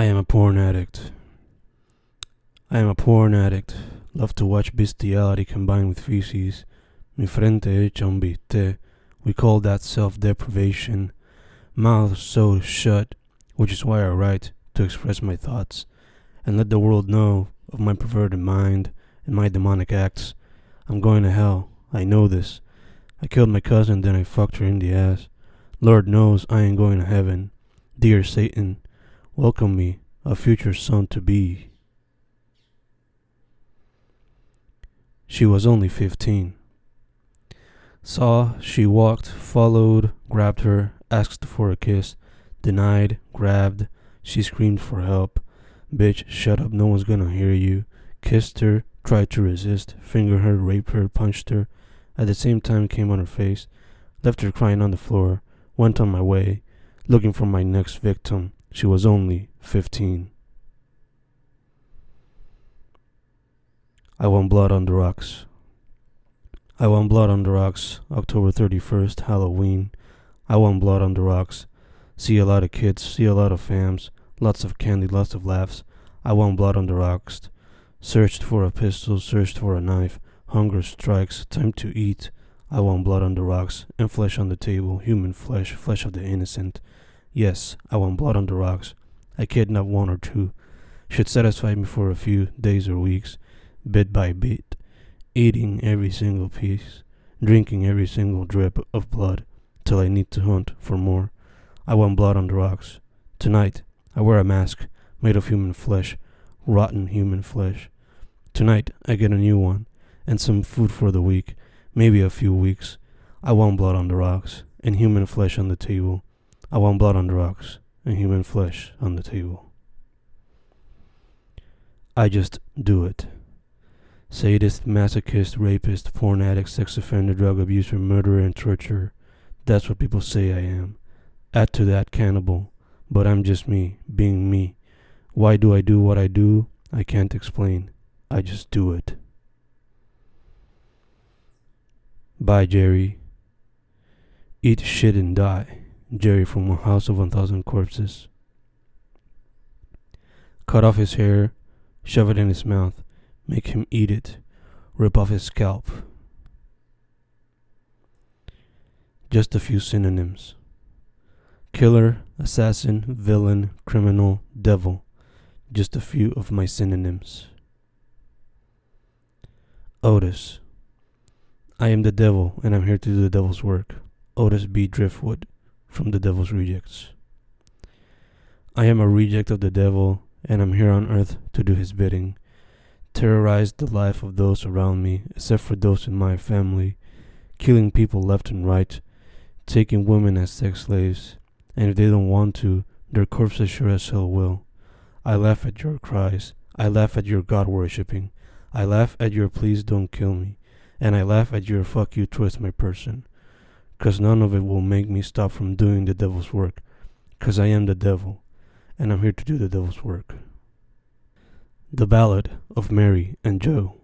I am a porn addict. I am a porn addict. Love to watch bestiality combined with feces. Mi frente hecha un bistec. We call that self deprivation. Mouth so shut, which is why I write to express my thoughts and let the world know of my perverted mind and my demonic acts. I'm going to hell. I know this. I killed my cousin, then I fucked her in the ass. Lord knows I ain't going to heaven. Dear Satan, welcome me, a future son to be. She was only fifteen. Saw she walked, followed, grabbed her, asked for a kiss, denied, grabbed. She screamed for help. Bitch, shut up, no one's gonna hear you. Kissed her, tried to resist, fingered her, raped her, punched her. At the same time, came on her face, left her crying on the floor, went on my way, looking for my next victim. She was only 15. I want blood on the rocks. I want blood on the rocks, October 31st, Halloween. I want blood on the rocks. See a lot of kids, see a lot of fams, lots of candy, lots of laughs. I want blood on the rocks. Searched for a pistol, searched for a knife. Hunger strikes, time to eat. I want blood on the rocks, and flesh on the table, human flesh, flesh of the innocent. Yes, I want blood on the rocks. I kidnap one or two. Should satisfy me for a few days or weeks, bit by bit, eating every single piece, drinking every single drip of blood, till I need to hunt for more. I want blood on the rocks. Tonight, I wear a mask made of human flesh, rotten human flesh. Tonight, I get a new one, and some food for the week, maybe a few weeks. I want blood on the rocks, and human flesh on the table. I want blood on the rocks, and human flesh on the table. I just do it. Sadist, masochist, rapist, porn addict, sex offender, drug abuser, murderer, and torturer. That's what people say I am. Add to that cannibal. But I'm just me, being me. Why do I do what I do? I can't explain. I just do it. Bye, Jerry. Eat shit and die. Jerry from a house of 1,000 corpses. Cut off his hair, shove it in his mouth, make him eat it, rip off his scalp. Just a few synonyms killer, assassin, villain, criminal, devil. Just a few of my synonyms. Otis. I am the devil, and I'm here to do the devil's work. Otis B. Driftwood, from the Devil's Rejects. I am a reject of the devil, and I'm here on earth to do his bidding. Terrorize the life of those around me, except for those in my family, killing people left and right, taking women as sex slaves, and if they don't want to, their corpses sure as hell will. I laugh at your cries. I laugh at your God worshipping. I laugh at your please don't kill me. And I laugh at your fuck you towards my person. Cause none of it will make me stop from doing the devil's work. Cause I am the devil. And I'm here to do the devil's work. The Ballad of Mary and Joe.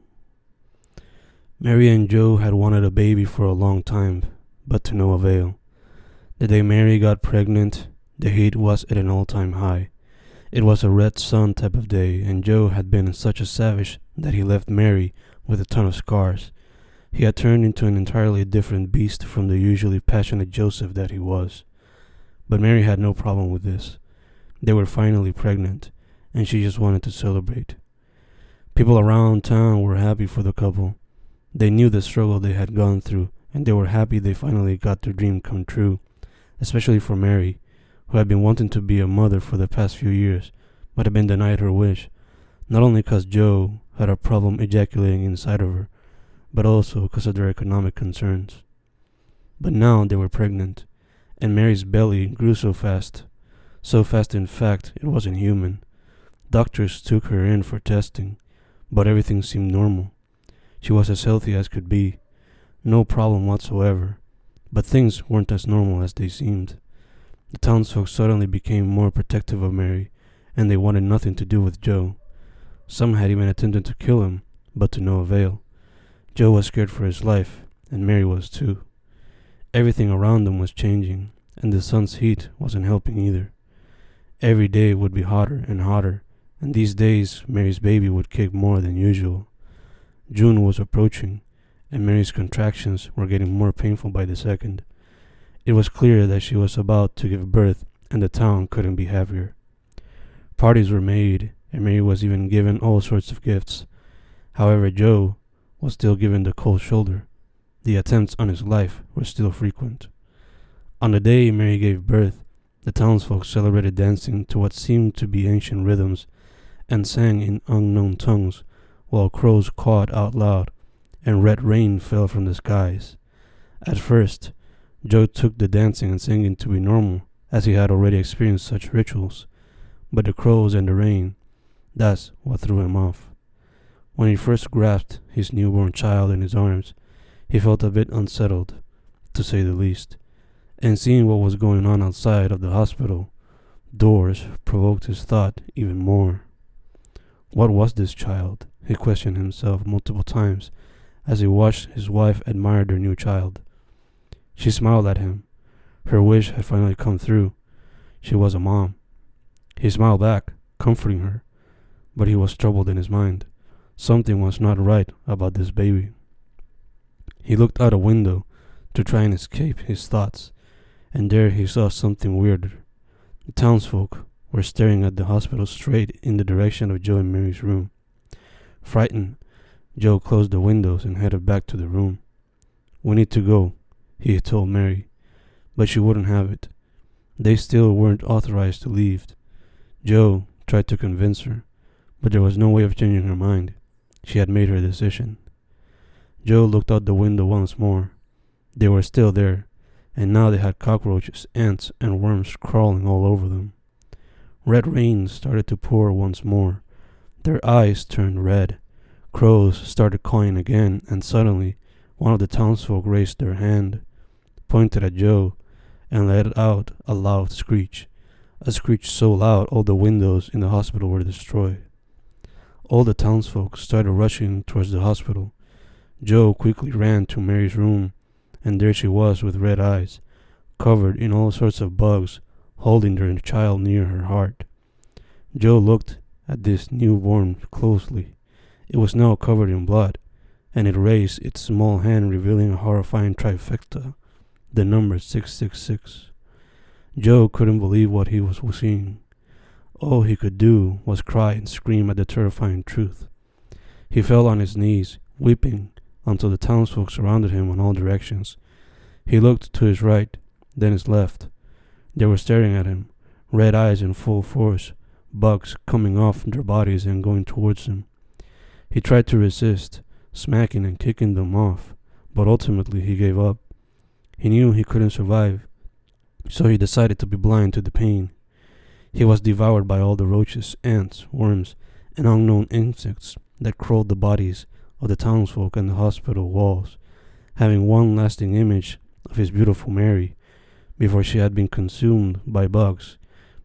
Mary and Joe had wanted a baby for a long time, but to no avail. The day Mary got pregnant, the heat was at an all time high. It was a red sun type of day, and Joe had been such a savage that he left Mary with a ton of scars. He had turned into an entirely different beast from the usually passionate Joseph that he was. But Mary had no problem with this. They were finally pregnant, and she just wanted to celebrate. People around town were happy for the couple. They knew the struggle they had gone through, and they were happy they finally got their dream come true especially for Mary, who had been wanting to be a mother for the past few years, but had been denied her wish, not only because Joe had a problem ejaculating inside of her, but also because of their economic concerns. But now they were pregnant, and Mary's belly grew so fast, so fast in fact it wasn't human. Doctors took her in for testing, but everything seemed normal. She was as healthy as could be, no problem whatsoever. But things weren't as normal as they seemed. The townsfolk suddenly became more protective of Mary, and they wanted nothing to do with Joe. Some had even attempted to kill him, but to no avail. Joe was scared for his life, and Mary was too. Everything around them was changing, and the sun's heat wasn't helping either. Every day would be hotter and hotter, and these days Mary's baby would kick more than usual. June was approaching, and Mary's contractions were getting more painful by the second. It was clear that she was about to give birth, and the town couldn't be happier. Parties were made, and Mary was even given all sorts of gifts. However, Joe was still given the cold shoulder. The attempts on his life were still frequent. On the day Mary gave birth, the townsfolk celebrated dancing to what seemed to be ancient rhythms and sang in unknown tongues while crows cawed out loud and red rain fell from the skies. At first, Joe took the dancing and singing to be normal, as he had already experienced such rituals. But the crows and the rain, that's what threw him off. When he first grasped his newborn child in his arms, he felt a bit unsettled, to say the least. And seeing what was going on outside of the hospital doors provoked his thought even more. What was this child? He questioned himself multiple times as he watched his wife admire their new child. She smiled at him. Her wish had finally come through. She was a mom. He smiled back, comforting her, but he was troubled in his mind. Something was not right about this baby. He looked out a window to try and escape his thoughts, and there he saw something weirder. The townsfolk were staring at the hospital straight in the direction of Joe and Mary's room. Frightened, Joe closed the windows and headed back to the room. We need to go, he told Mary, but she wouldn't have it. They still weren't authorized to leave. Joe tried to convince her, but there was no way of changing her mind. She had made her decision. Joe looked out the window once more. They were still there, and now they had cockroaches, ants, and worms crawling all over them. Red rain started to pour once more, their eyes turned red. Crows started cawing again, and suddenly one of the townsfolk raised their hand, pointed at Joe, and let out a loud screech. A screech so loud all the windows in the hospital were destroyed. All the townsfolk started rushing towards the hospital. Joe quickly ran to Mary's room, and there she was with red eyes, covered in all sorts of bugs, holding their child near her heart. Joe looked at this newborn closely. It was now covered in blood, and it raised its small hand, revealing a horrifying trifecta, the number 666. Joe couldn't believe what he was seeing. All he could do was cry and scream at the terrifying truth. He fell on his knees, weeping, until the townsfolk surrounded him on all directions. He looked to his right, then his left. They were staring at him, red eyes in full force, bugs coming off their bodies and going towards him. He tried to resist, smacking and kicking them off, but ultimately he gave up. He knew he couldn't survive, so he decided to be blind to the pain. He was devoured by all the roaches, ants, worms, and unknown insects that crawled the bodies of the townsfolk and the hospital walls, having one lasting image of his beautiful Mary before she had been consumed by bugs,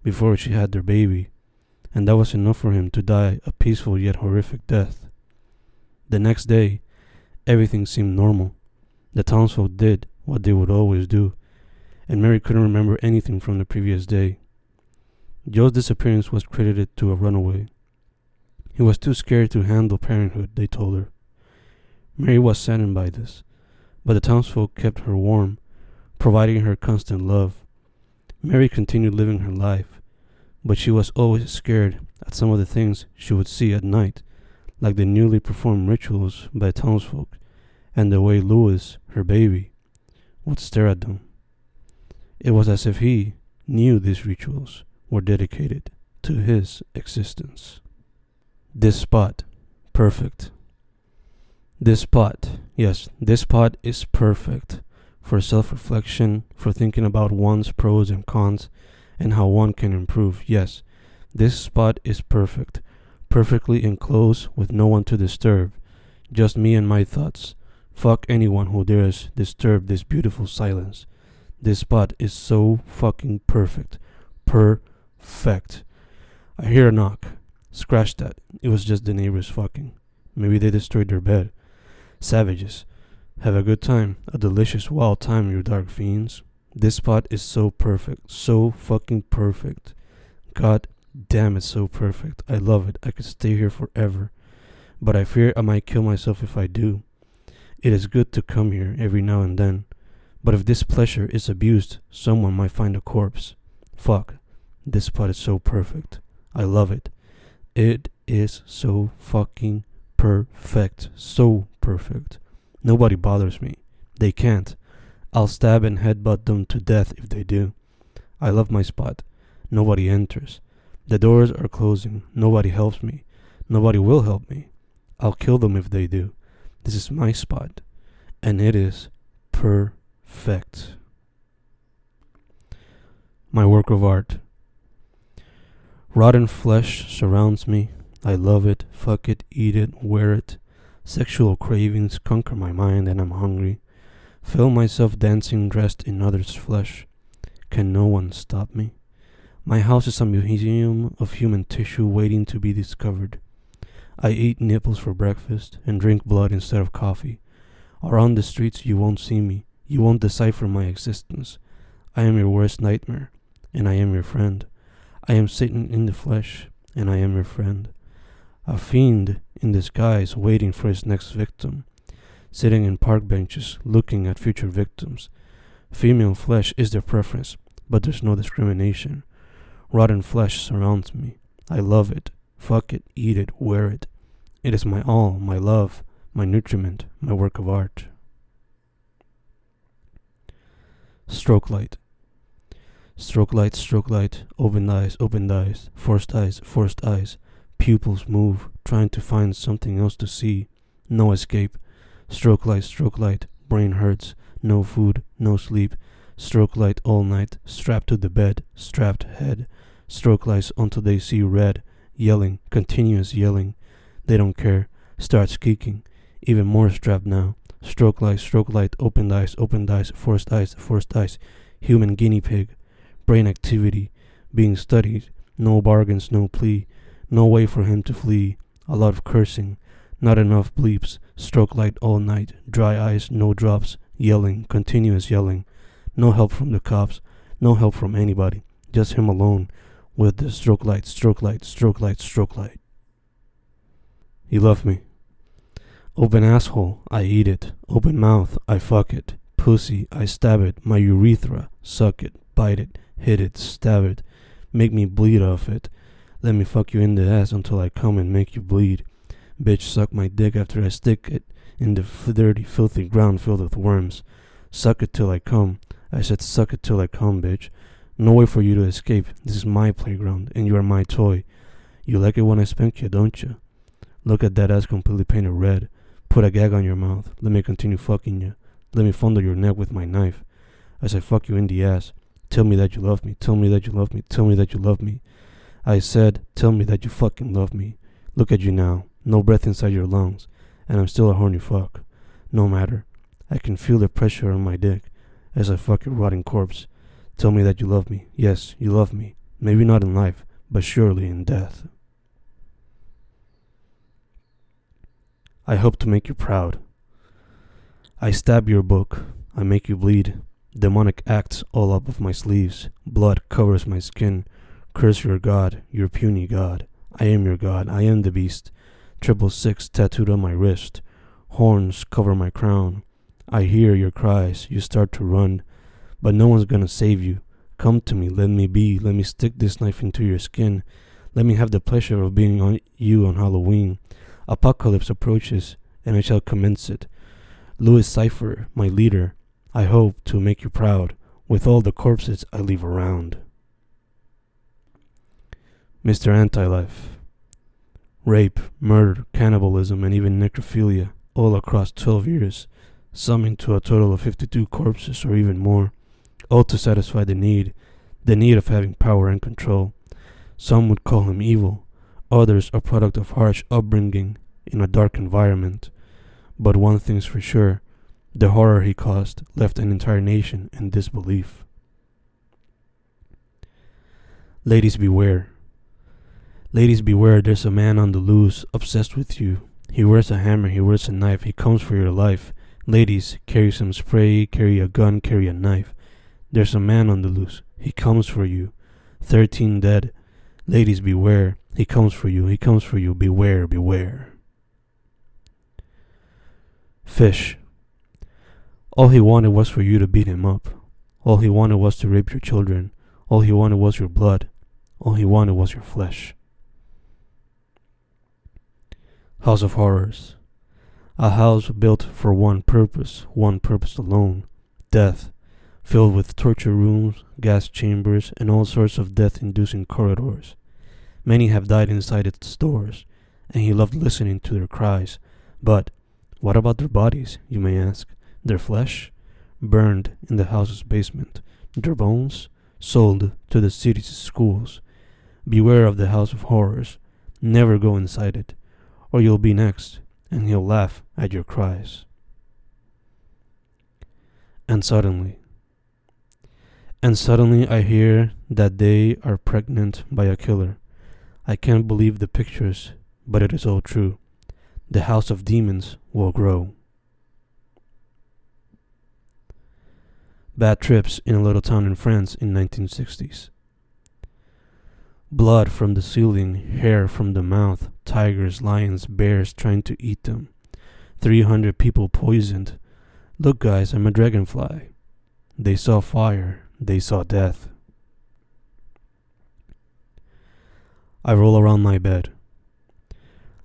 before she had their baby, and that was enough for him to die a peaceful yet horrific death. The next day, everything seemed normal. The townsfolk did what they would always do, and Mary couldn't remember anything from the previous day. Joe's disappearance was credited to a runaway. He was too scared to handle parenthood, they told her. Mary was saddened by this, but the townsfolk kept her warm, providing her constant love. Mary continued living her life, but she was always scared at some of the things she would see at night, like the newly performed rituals by townsfolk and the way Louis, her baby, would stare at them. It was as if he knew these rituals were dedicated to his existence. This spot, perfect. This spot, yes, this spot is perfect for self reflection, for thinking about one's pros and cons, and how one can improve. Yes, this spot is perfect, perfectly enclosed with no one to disturb, just me and my thoughts. Fuck anyone who dares disturb this beautiful silence. This spot is so fucking perfect. Perfect. I hear a knock. Scratch that. It was just the neighbors fucking. Maybe they destroyed their bed. Savages. Have a good time. A delicious wild time, you dark fiends. This spot is so perfect, so fucking perfect. God damn, it's so perfect. I love it. I could stay here forever. But I fear I might kill myself if I do. It is good to come here every now and then. But if this pleasure is abused, someone might find a corpse. Fuck. This spot is so perfect. I love it. It is so fucking perfect. So perfect. Nobody bothers me. They can't. I'll stab and headbutt them to death if they do. I love my spot. Nobody enters. The doors are closing. Nobody helps me. Nobody will help me. I'll kill them if they do. This is my spot. And it is perfect. My work of art. Rotten flesh surrounds me. I love it, fuck it, eat it, wear it. Sexual cravings conquer my mind and I'm hungry. Feel myself dancing dressed in others' flesh. Can no one stop me? My house is a museum of human tissue waiting to be discovered. I eat nipples for breakfast and drink blood instead of coffee. Around the streets, you won't see me. You won't decipher my existence. I am your worst nightmare, and I am your friend. I am Satan in the flesh, and I am your friend. A fiend in disguise waiting for his next victim, sitting in park benches looking at future victims. Female flesh is their preference, but there's no discrimination. Rotten flesh surrounds me. I love it. Fuck it, eat it, wear it. It is my all, my love, my nutriment, my work of art. Strobe light. Strobe light, strobe light, open eyes, open eyes, forced eyes, forced eyes. Pupils move, trying to find something else to see. No escape. Strobe light, strobe light, brain hurts. No food, no sleep. Strobe light all night, strapped to the bed, strapped head. Strobe lights until they see red. Yelling, continuous yelling. They don't care. Starts kicking. Even more strapped now. Strobe light, strobe light, open eyes, open eyes, forced eyes, forced eyes. Human guinea pig. Brain activity. Being studied. No bargains, no plea. No way for him to flee. A lot of cursing. Not enough bleeps. Strobe light all night. Dry eyes, no drops. Yelling, continuous yelling. No help from the cops. No help from anybody. Just him alone with the strobe light, strobe light, strobe light, strobe light. He loved me. Open asshole, I eat it. Open mouth, I fuck it. Pussy, I stab it. My urethra, suck it, bite it, hit it, stab it. Make me bleed off it. Let me fuck you in the ass until I come and make you bleed. Bitch, suck my dick after I stick it in the f- dirty, filthy ground filled with worms. Suck it till I come. I said, suck it till I come, bitch. No way for you to escape. This is my playground, and you are my toy. You like it when I spank you, don't you? Look at that ass completely painted red. Put a gag on your mouth. Let me continue fucking you. Let me fondle your neck with my knife. As I fuck you in the ass. Tell me that you love me. Tell me that you love me. Tell me that you love me. I said, tell me that you fucking love me. Look at you now. No breath inside your lungs. And I'm still a horny fuck. No matter. I can feel the pressure on my dick as I fuck your rotting corpse. Tell me that you love me. Yes, you love me. Maybe not in life, but surely in death. I hope to make you proud. I stab your book. I make you bleed. Demonic acts all up of my sleeves. Blood covers my skin. Curse your god, your puny god. I am your god. I am the beast. Triple six tattooed on my wrist. Horns cover my crown. I hear your cries. You start to run. But no one's gonna save you. Come to me, let me be, let me stick this knife into your skin. Let me have the pleasure of being on you on Halloween. Apocalypse approaches, and I shall commence it. Louis Cypher, my leader, I hope to make you proud with all the corpses I leave around. Mr. Anti-Life Rape, murder, cannibalism, and even necrophilia, all across 12 years, summing to a total of 52 corpses or even more all to satisfy the need, the need of having power and control. Some would call him evil, others a product of harsh upbringing in a dark environment. But one thing's for sure the horror he caused left an entire nation in disbelief. Ladies, beware. Ladies, beware, there's a man on the loose, obsessed with you. He wears a hammer, he wears a knife, he comes for your life. Ladies, carry some spray, carry a gun, carry a knife. There's a man on the loose. He comes for you. Thirteen dead. Ladies, beware. He comes for you. He comes for you. Beware, beware. Fish. All he wanted was for you to beat him up. All he wanted was to rape your children. All he wanted was your blood. All he wanted was your flesh. House of Horrors. A house built for one purpose, one purpose alone death, filled with torture rooms, gas chambers, and all sorts of death inducing corridors. Many have died inside its doors, and he loved listening to their cries. But what about their bodies, you may ask? Their flesh? Burned in the house's basement. Their bones? Sold to the city's schools. Beware of the house of horrors. Never go inside it, or you'll be next, and he'll laugh at your cries. And suddenly, and suddenly I hear that they are pregnant by a killer. I can't believe the pictures, but it is all true. The house of demons will grow. Bad trips in a little town in France in 1960s. Blood from the ceiling, hair from the mouth, tigers, lions, bears trying to eat them. 300 people poisoned. Look, guys, I'm a dragonfly. They saw fire, they saw death. I roll around my bed.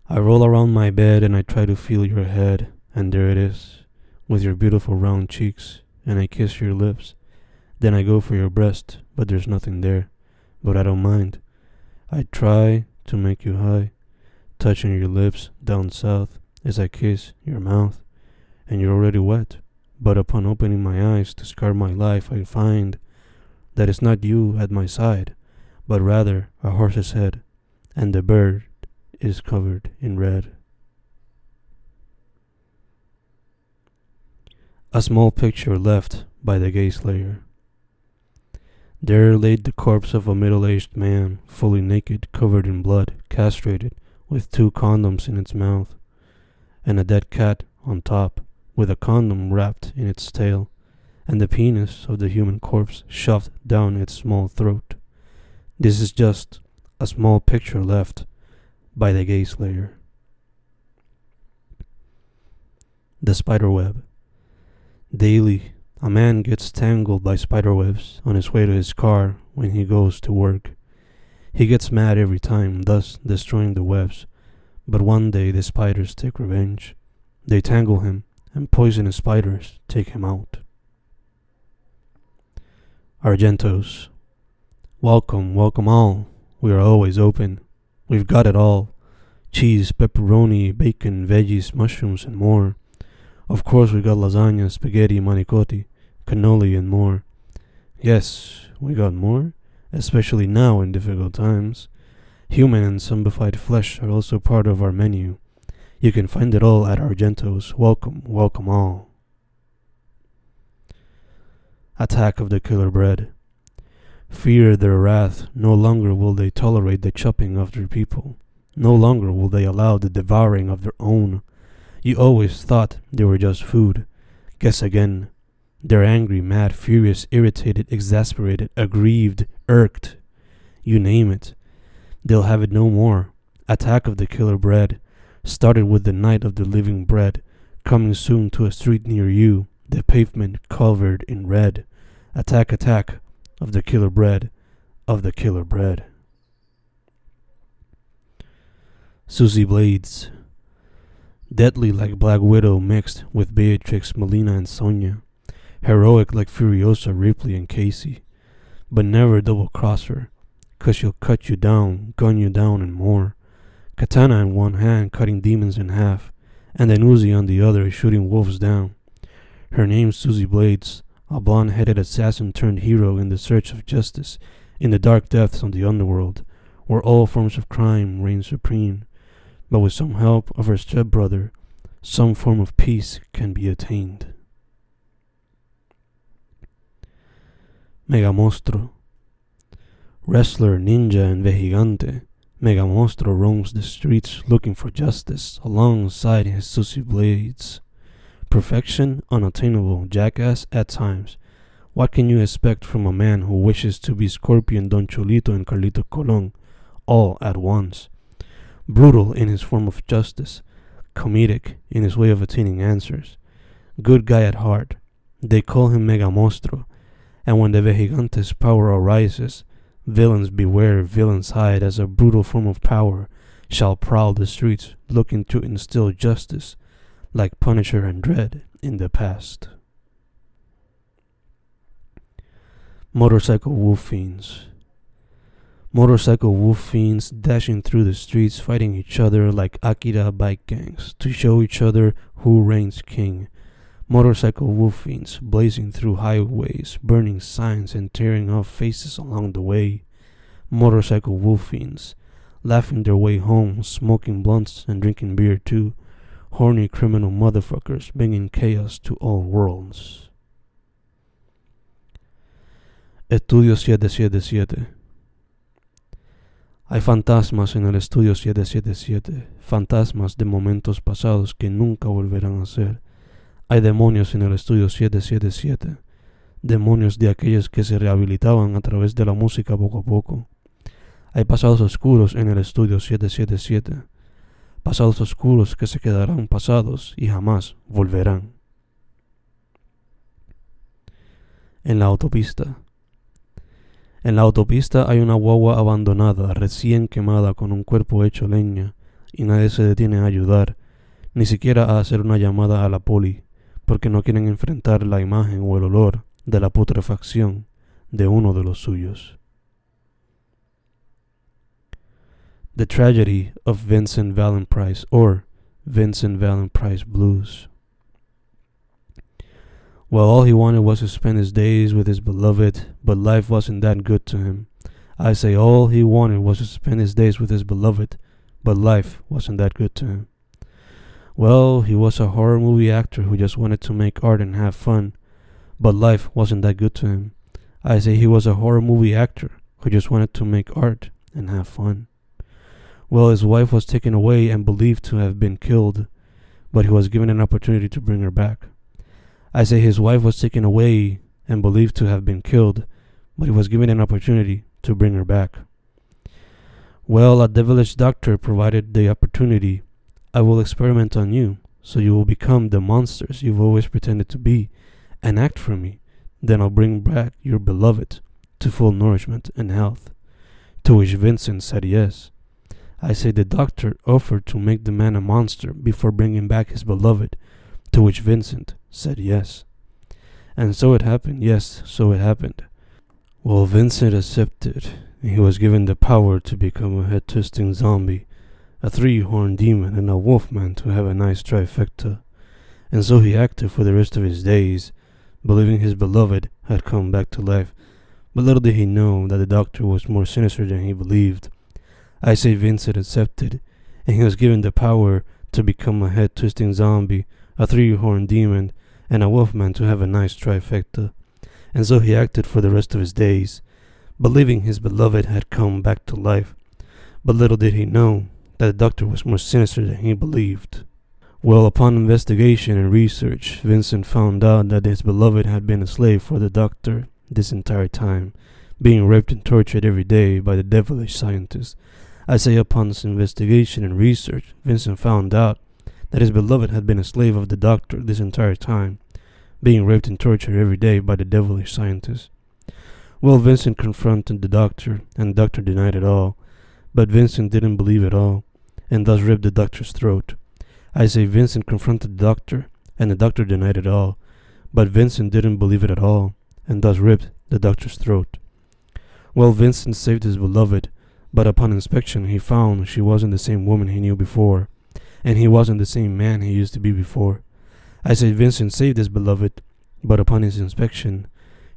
I roll around my bed and I try to feel your head, and there it is, with your beautiful round cheeks, and I kiss your lips. Then I go for your breast, but there's nothing there. But I don't mind. I try to make you high, touching your lips down south as I kiss your mouth, and you're already wet. But upon opening my eyes to scar my life, I find that it's not you at my side, but rather a horse's head and the bird is covered in red. A small picture left by the gay slayer. There laid the corpse of a middle aged man, fully naked, covered in blood, castrated, with two condoms in its mouth, and a dead cat on top, with a condom wrapped in its tail, and the penis of the human corpse shoved down its small throat. This is just a small picture left by the gay slayer. The spiderweb. Daily, a man gets tangled by spiderwebs on his way to his car when he goes to work. He gets mad every time, thus destroying the webs. But one day the spiders take revenge. They tangle him, and poisonous spiders take him out. Argentos. Welcome, welcome all. We are always open. We've got it all cheese, pepperoni, bacon, veggies, mushrooms, and more. Of course, we got lasagna, spaghetti, manicotti, cannoli, and more. Yes, we got more, especially now in difficult times. Human and zombified flesh are also part of our menu. You can find it all at Argento's. Welcome, welcome all. Attack of the Killer Bread. Fear their wrath, no longer will they tolerate the chopping of their people. No longer will they allow the devouring of their own. You always thought they were just food. Guess again. They're angry, mad, furious, irritated, exasperated, aggrieved, irked. You name it. They'll have it no more. Attack of the killer bread. Started with the night of the living bread. Coming soon to a street near you. The pavement covered in red. Attack, attack of the killer bread, of the killer bread. Susie Blades. Deadly like Black Widow mixed with Beatrix, Mileena, and Sonya. Heroic like Furiosa, Ripley, and Casey. But never double cross her, cause she'll cut you down, gun you down, and more. Katana in one hand, cutting demons in half, and then Uzi on the other, shooting wolves down. Her name's Susie Blades, a blonde headed assassin turned hero in the search of justice in the dark depths of the underworld, where all forms of crime reign supreme. But with some help of her stepbrother, some form of peace can be attained. Mega Megamostro. Wrestler, ninja, and vejigante, Megamostro roams the streets looking for justice alongside his Susie Blades. Perfection unattainable, jackass at times. What can you expect from a man who wishes to be Scorpion Don Cholito and Carlito Colon, all at once. Brutal in his form of justice, comedic in his way of attaining answers, good guy at heart. They call him Mega Monstro, and when the Vejigante's power arises, villains beware, villains hide as a brutal form of power shall prowl the streets looking to instill justice like Punisher and Dredd in the past. Motorcycle wolf fiends. Motorcycle wolf fiends dashing through the streets fighting each other like Akira bike gangs to show each other who reigns king. Motorcycle wolf fiends blazing through highways, burning signs and tearing off faces along the way. Motorcycle wolf fiends laughing their way home, smoking blunts and drinking beer too. Horny criminal motherfuckers bringing chaos to all worlds. Estudio 777 Hay fantasmas en el estudio 777, fantasmas de momentos pasados que nunca volverán a ser. Hay demonios en el estudio 777, demonios de aquellos que se rehabilitaban a través de la música poco a poco. Hay pasados oscuros en el estudio 777, pasados oscuros que se quedarán pasados y jamás volverán. En la autopista. En la autopista hay una guagua abandonada, recién quemada, con un cuerpo hecho leña, y nadie se detiene a ayudar, ni siquiera a hacer una llamada a la poli, porque no quieren enfrentar la imagen o el olor de la putrefacción de uno de los suyos. The Tragedy of Vincent Valen Price, or Vincent Valen Price Blues. Well, all he wanted was to spend his days with his beloved, but life wasn't that good to him. I say all he wanted was to spend his days with his beloved, but life wasn't that good to him. Well, he was a horror movie actor who just wanted to make art and have fun, but life wasn't that good to him. I say he was a horror movie actor who just wanted to make art and have fun. Well, his wife was taken away and believed to have been killed, but he was given an opportunity to bring her back. I say his wife was taken away and believed to have been killed, but he was given an opportunity to bring her back. Well, a devilish doctor provided the opportunity. I will experiment on you, so you will become the monsters you've always pretended to be, and act for me. Then I'll bring back your beloved to full nourishment and health. To which Vincent said yes. I say the doctor offered to make the man a monster before bringing back his beloved, to which Vincent said yes. And so it happened, yes, so it happened. Well, Vincent accepted, he was given the power to become a head twisting zombie, a three horned demon, and a wolfman to have a nice trifecta. And so he acted for the rest of his days, believing his beloved had come back to life. But little did he know that the doctor was more sinister than he believed. I say Vincent accepted, and he was given the power to become a head twisting zombie, a three horned demon, and a wolfman to have a nice trifecta. And so he acted for the rest of his days, believing his beloved had come back to life. But little did he know that the doctor was more sinister than he believed. Well, upon investigation and research, Vincent found out that his beloved had been a slave for the doctor this entire time, being raped and tortured every day by the devilish scientist. I say upon this investigation and research, Vincent found out that his beloved had been a slave of the doctor this entire time, being raped and tortured every day by the devilish scientist. Well, Vincent confronted the doctor, and the doctor denied it all, but Vincent didn't believe it all, and thus ripped the doctor's throat. I say Vincent confronted the doctor, and the doctor denied it all, but Vincent didn't believe it at all, and thus ripped the doctor's throat. Well, Vincent saved his beloved, but upon inspection he found she wasn't the same woman he knew before and he wasn't the same man he used to be before. I said Vincent saved his beloved, but upon his inspection,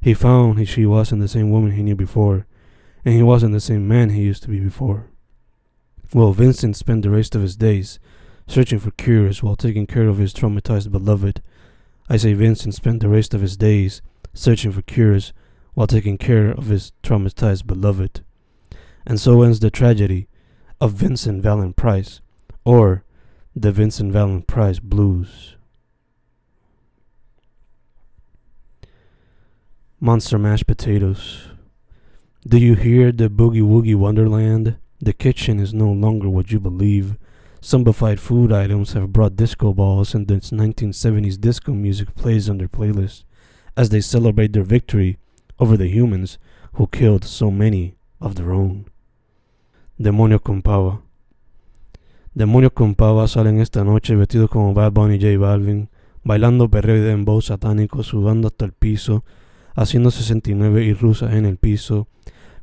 he found she wasn't the same woman he knew before, and he wasn't the same man he used to be before. Well, Vincent spent the rest of his days searching for cures while taking care of his traumatized beloved. I say Vincent spent the rest of his days searching for cures while taking care of his traumatized beloved. And so ends the tragedy of Vincent Valen Price, or the Vincent Valen Price Blues. Monster mashed potatoes. Do you hear the boogie woogie wonderland? The kitchen is no longer what you believe. Zombified food items have brought disco balls, and this 1970s disco music plays on their playlist as they celebrate their victory over the humans who killed so many of their own. Demonio con pava. Demonios con pava salen esta noche vestidos como Bad Bunny y J Balvin, bailando perreo y dembow satánico, sudando hasta el piso, haciendo 69 y rusas en el piso,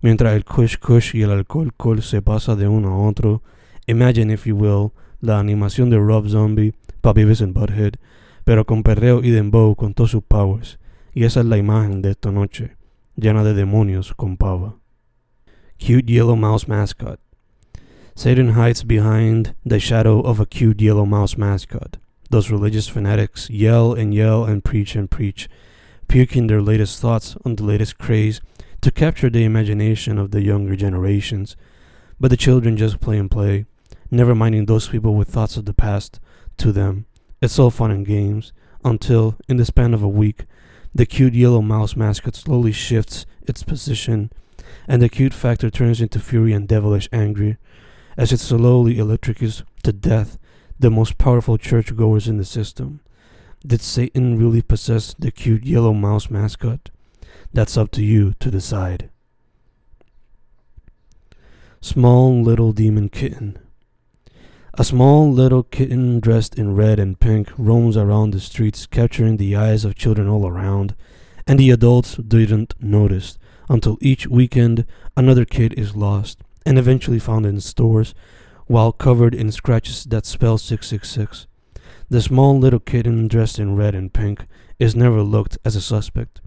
mientras el kush kush y el alcohol col se pasa de uno a otro. Imagine, if you will, la animación de Rob Zombie, Papi and Butthead, pero con perreo y dembow con todos sus powers. Y esa es la imagen de esta noche, llena de demonios con pava. Cute yellow mouse mascot. Satan hides behind the shadow of a cute yellow mouse mascot. Those religious fanatics yell and yell and preach and preach, puking their latest thoughts on the latest craze to capture the imagination of the younger generations. But the children just play and play, never minding those people with thoughts of the past. To them, it's all fun and games, until, in the span of a week, the cute yellow mouse mascot slowly shifts its position, and the cute factor turns into fury and devilish anger as it slowly electrocutes to death the most powerful churchgoers in the system. Did Satan really possess the cute yellow mouse mascot? That's up to you to decide. Small little demon kitten. A small little kitten dressed in red and pink roams around the streets, capturing the eyes of children all around, and the adults didn't notice until each weekend another kid is lost and eventually found in stores while covered in scratches that spell 666. The small little kitten dressed in red and pink is never looked as a suspect.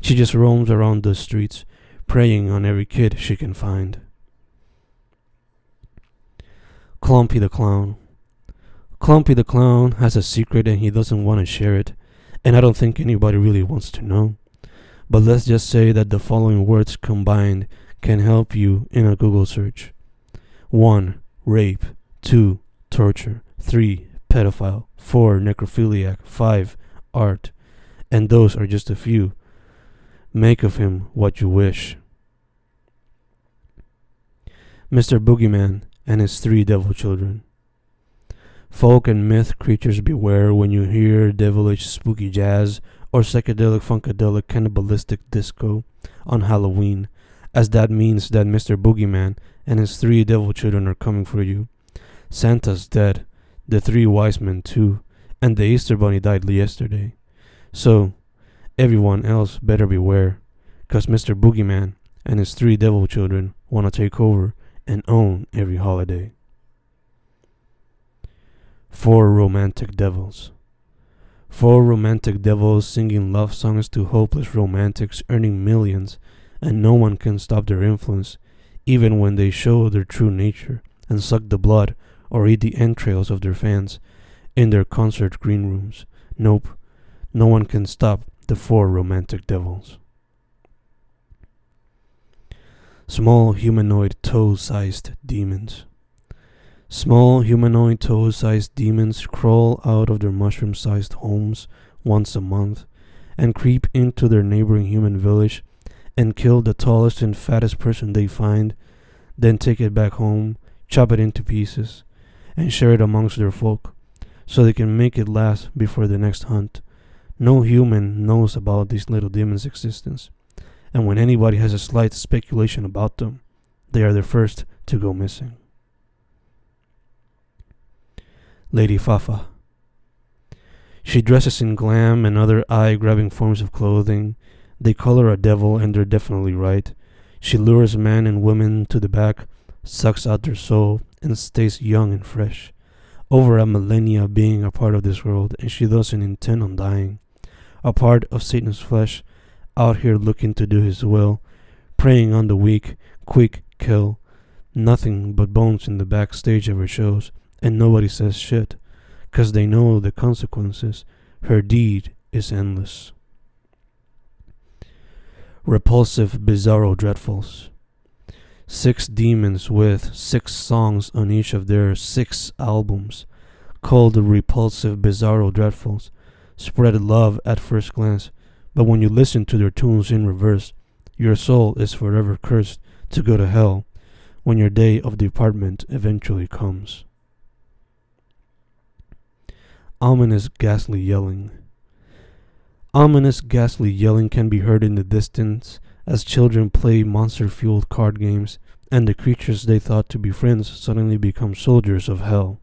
She just roams around the streets, preying on every kid she can find. Clumpy the Clown. Clumpy the Clown has a secret and he doesn't want to share it, and I don't think anybody really wants to know. But let's just say that the following words combined can help you in a Google search 1. Rape. 2. Torture. 3. Pedophile. 4. Necrophiliac. 5. Art. And those are just a few. Make of him what you wish. Mr. Boogeyman and his three devil children. Folk and myth creatures beware when you hear devilish spooky jazz or psychedelic funkadelic cannibalistic disco on Halloween, as that means that Mr. Boogeyman and his three devil children are coming for you. Santa's dead, the three wise men too, and the Easter Bunny died yesterday. So, everyone else better beware, cause Mr. Boogeyman and his three devil children wanna take over and own every holiday. Four romantic devils. Four romantic devils singing love songs to hopeless romantics, earning millions, and no one can stop their influence, even when they show their true nature and suck the blood or eat the entrails of their fans in their concert green rooms. Nope, no one can stop the four romantic devils. Small humanoid toe sized demons. Small humanoid toe sized demons crawl out of their mushroom sized homes once a month and creep into their neighboring human village and kill the tallest and fattest person they find, then take it back home, chop it into pieces, and share it amongst their folk so they can make it last before the next hunt. No human knows about these little demons' existence and when anybody has a slight speculation about them, they are the first to go missing. Lady Fafa. She dresses in glam and other eye grabbing forms of clothing. They call her a devil, and they're definitely right. She lures men and women to the back, sucks out their soul, and stays young and fresh. Over a millennia being a part of this world, and she doesn't intend on dying. A part of Satan's flesh, out here looking to do his will, preying on the weak, quick kill. Nothing but bones in the backstage of her shows, and nobody says shit, 'cause they know the consequences. Her deed is endless. Repulsive, bizarro dreadfuls. Six demons with six songs on each of their six albums, called the Repulsive, Bizarro Dreadfuls, spread love at first glance, but when you listen to their tunes in reverse, your soul is forever cursed to go to hell, when your day of department eventually comes. Ominous, ghastly yelling. Ominous, ghastly yelling can be heard in the distance as children play monster fueled card games and the creatures they thought to be friends suddenly become soldiers of hell.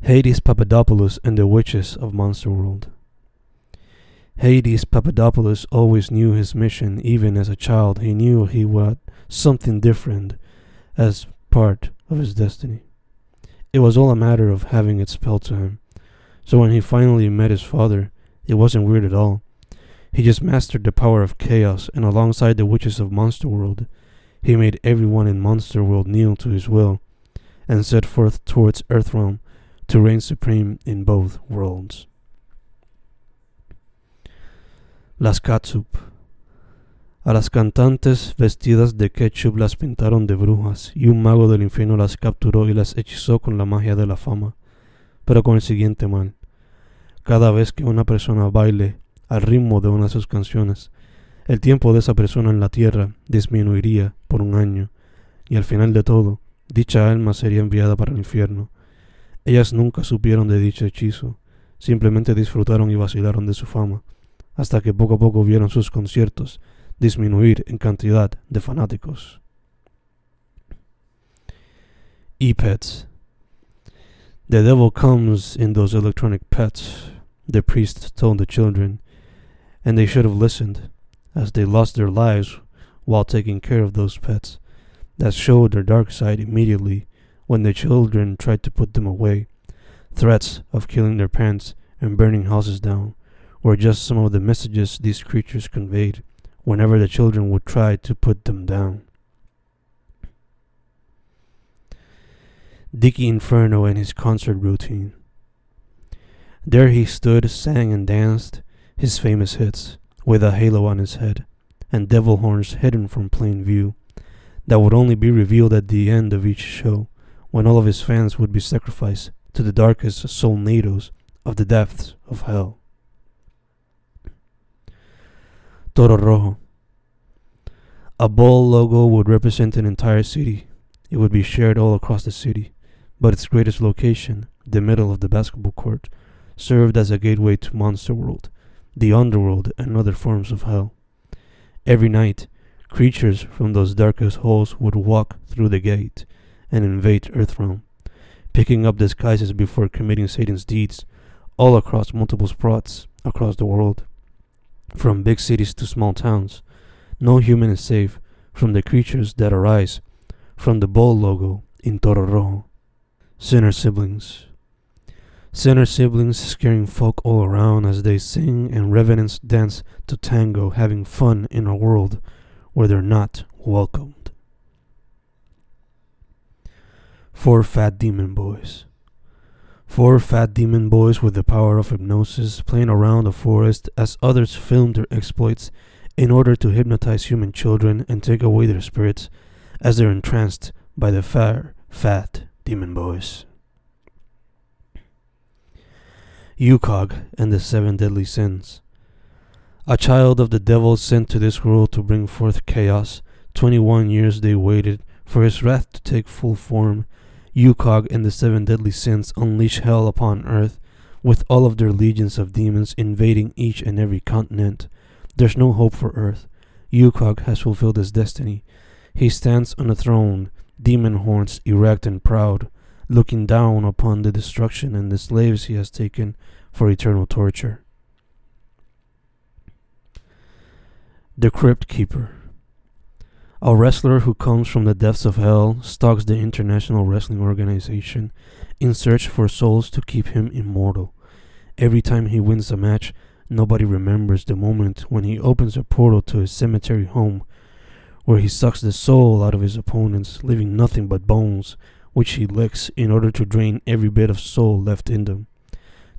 Hades Papadopoulos and the Witches of Monster World. Hades Papadopoulos always knew his mission, even as a child. He knew he was something different as part of his destiny. It was all a matter of having it spelled to him. So when he finally met his father, it wasn't weird at all. He just mastered the power of chaos, and alongside the witches of Monster World, he made everyone in Monster World kneel to his will, and set forth towards Earthrealm to reign supreme in both worlds. Las Katsup. A las cantantes vestidas de ketchup las pintaron de brujas y un mago del infierno las capturó y las hechizó con la magia de la fama, pero con el siguiente mal. Cada vez que una persona baile al ritmo de una de sus canciones, el tiempo de esa persona en la tierra disminuiría por un año y al final de todo, dicha alma sería enviada para el infierno. Ellas nunca supieron de dicho hechizo, simplemente disfrutaron y vacilaron de su fama hasta que poco a poco vieron sus conciertos disminuir en cantidad de fanáticos. E-pets. The devil comes in those electronic pets, the priest told the children, and they should have listened, as they lost their lives while taking care of those pets that showed their dark side immediately when the children tried to put them away. Threats of killing their parents and burning houses down were just some of the messages these creatures conveyed whenever the children would try to put them down. Dicky Inferno and his concert routine. There he stood, sang, and danced his famous hits with a halo on his head and devil horns hidden from plain view that would only be revealed at the end of each show when all of his fans would be sacrificed to the darkest soulnados of the depths of hell. Toro Rojo. A bull logo would represent an entire city. It would be shared all across the city, but its greatest location, the middle of the basketball court, served as a gateway to Monster World, the underworld, and other forms of hell. Every night, creatures from those darkest holes would walk through the gate and invade Earthrealm, picking up disguises before committing Satan's deeds all across multiple spots across the world. From big cities to small towns, no human is safe from the creatures that arise from the bull logo in Toro Rojo. Sinner siblings. Sinner siblings scaring folk all around as they sing and revenants dance to tango, having fun in a world where they're not welcomed. Four fat demon boys. Four fat demon boys with the power of hypnosis playing around the forest as others filmed their exploits in order to hypnotize human children and take away their spirits as they're entranced by the fair, fat demon boys. Yukog and the Seven Deadly Sins. A child of the devil sent to this world to bring forth chaos. Twenty one years they waited for his wrath to take full form Yukog and the seven deadly sins unleash hell upon earth, with all of their legions of demons invading each and every continent. There's no hope for earth. Yukog has fulfilled his destiny. He stands on a throne, demon horns erect and proud, looking down upon the destruction and the slaves he has taken for eternal torture. The Crypt Keeper. A wrestler who comes from the depths of hell stalks the International Wrestling Organization in search for souls to keep him immortal. Every time he wins a match, nobody remembers the moment when he opens a portal to his cemetery home, where he sucks the soul out of his opponents, leaving nothing but bones, which he licks in order to drain every bit of soul left in them.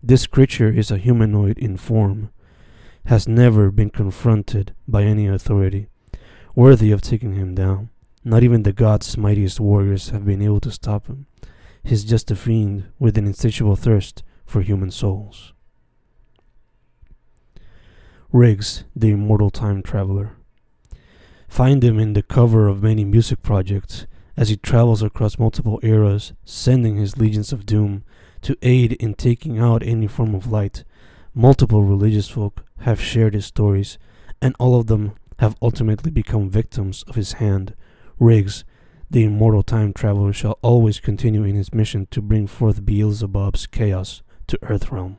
This creature is a humanoid in form, has never been confronted by any authority worthy of taking him down. Not even the gods' mightiest warriors have been able to stop him. He's just a fiend with an insatiable thirst for human souls. Riggs, the immortal time traveler. Find him in the cover of many music projects as he travels across multiple eras, sending his legions of doom to aid in taking out any form of light. Multiple religious folk have shared his stories, and all of them have ultimately become victims of his hand. Riggs, the immortal time traveler, shall always continue in his mission to bring forth Beelzebub's chaos to Earthrealm.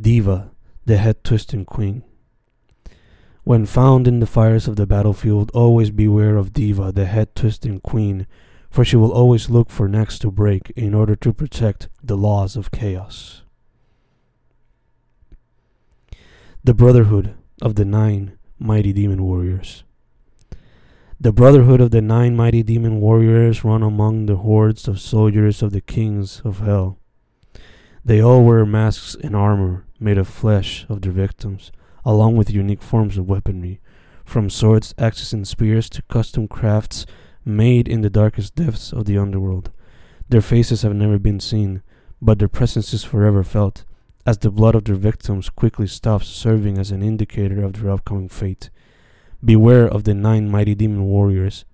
Diva, the head twisting queen. When found in the fires of the battlefield, always beware of Diva, the head twisting queen, for she will always look for necks to break in order to protect the laws of chaos. The Brotherhood of the Nine Mighty Demon Warriors. The Brotherhood of the Nine Mighty Demon Warriors run among the hordes of soldiers of the kings of hell. They all wear masks and armor made of flesh of their victims, along with unique forms of weaponry, from swords, axes, and spears to custom crafts made in the darkest depths of the underworld. Their faces have never been seen, but their presence is forever felt, as the blood of their victims quickly stops serving as an indicator of their upcoming fate. Beware of the nine mighty demon warriors.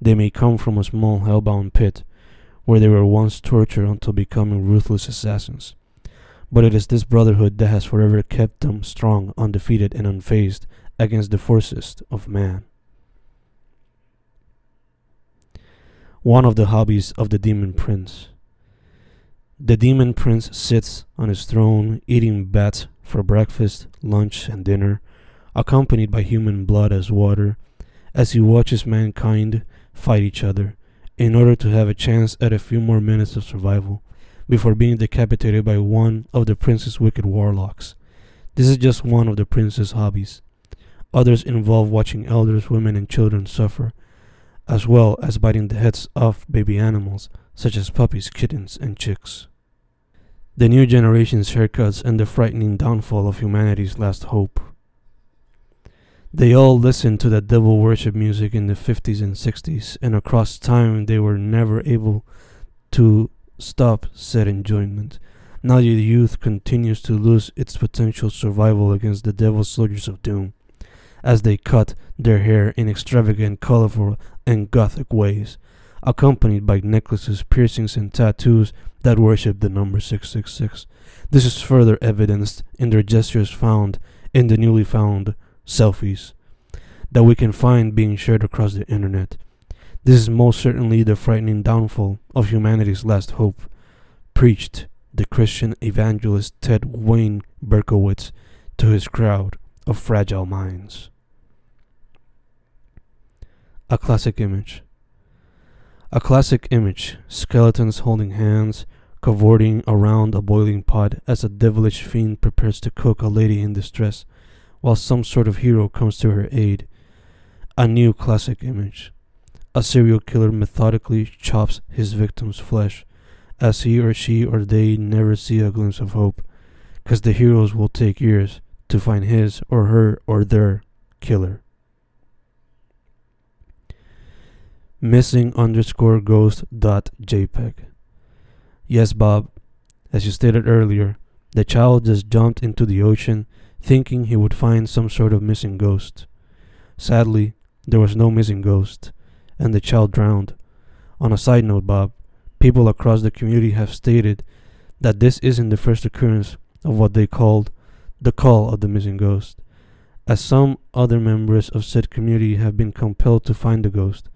They may come from a small hellbound pit, where they were once tortured until becoming ruthless assassins. But it is this brotherhood that has forever kept them strong, undefeated, and unfazed against the forces of man. One of the hobbies of the demon prince. The demon prince sits on his throne eating bats for breakfast, lunch, and dinner, accompanied by human blood as water, as he watches mankind fight each other in order to have a chance at a few more minutes of survival before being decapitated by one of the prince's wicked warlocks. This is just one of the prince's hobbies. Others involve watching elders, women, and children suffer, as well as biting the heads off baby animals such as puppies, kittens, and chicks. The new generation's haircuts and the frightening downfall of humanity's last hope. They all listened to that devil worship music in the 50s and 60s, and across time they were never able to stop said enjoyment. Now the youth continues to lose its potential survival against the devil's soldiers of doom, as they cut their hair in extravagant, colorful, and gothic ways, accompanied by necklaces, piercings, and tattoos that worship the number 666. This is further evidenced in their gestures found in the newly found selfies that we can find being shared across the internet. This is most certainly the frightening downfall of humanity's last hope, preached the Christian evangelist Ted Wayne Berkowitz to his crowd of fragile minds. A classic image. A classic image skeletons holding hands, cavorting around a boiling pot as a devilish fiend prepares to cook a lady in distress, while some sort of hero comes to her aid. A new classic image. A serial killer methodically chops his victim's flesh, as he or she or they never see a glimpse of hope, because the heroes will take years to find his or her or their killer. Missing underscore ghost dot JPEG. Yes, Bob, as you stated earlier, the child just jumped into the ocean thinking he would find some sort of missing ghost. Sadly, there was no missing ghost and the child drowned. On a side note, Bob, people across the community have stated that this isn't the first occurrence of what they called the call of the missing ghost, as some other members of said community have been compelled to find the ghost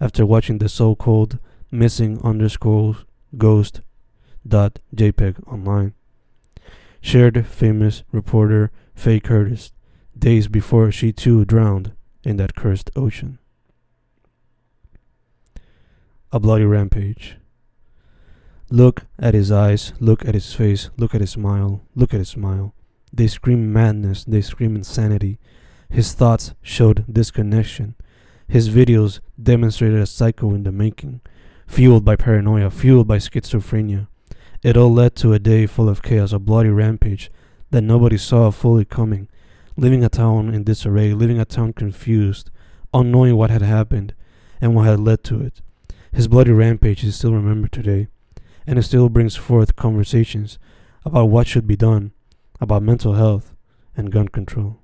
after watching the so called missing underscore ghost dot jpeg online. Shared famous reporter Faye Curtis days before she too drowned in that cursed ocean a bloody rampage. Look at his eyes, look at his face, look at his smile, look at his smile. They scream madness, they scream insanity. His thoughts showed disconnection. His videos demonstrated a psycho in the making, fueled by paranoia, fueled by schizophrenia. It all led to a day full of chaos, a bloody rampage that nobody saw fully coming, leaving a town in disarray, leaving a town confused, unknowing what had happened and what had led to it. His bloody rampage is still remembered today, and it still brings forth conversations about what should be done about mental health and gun control.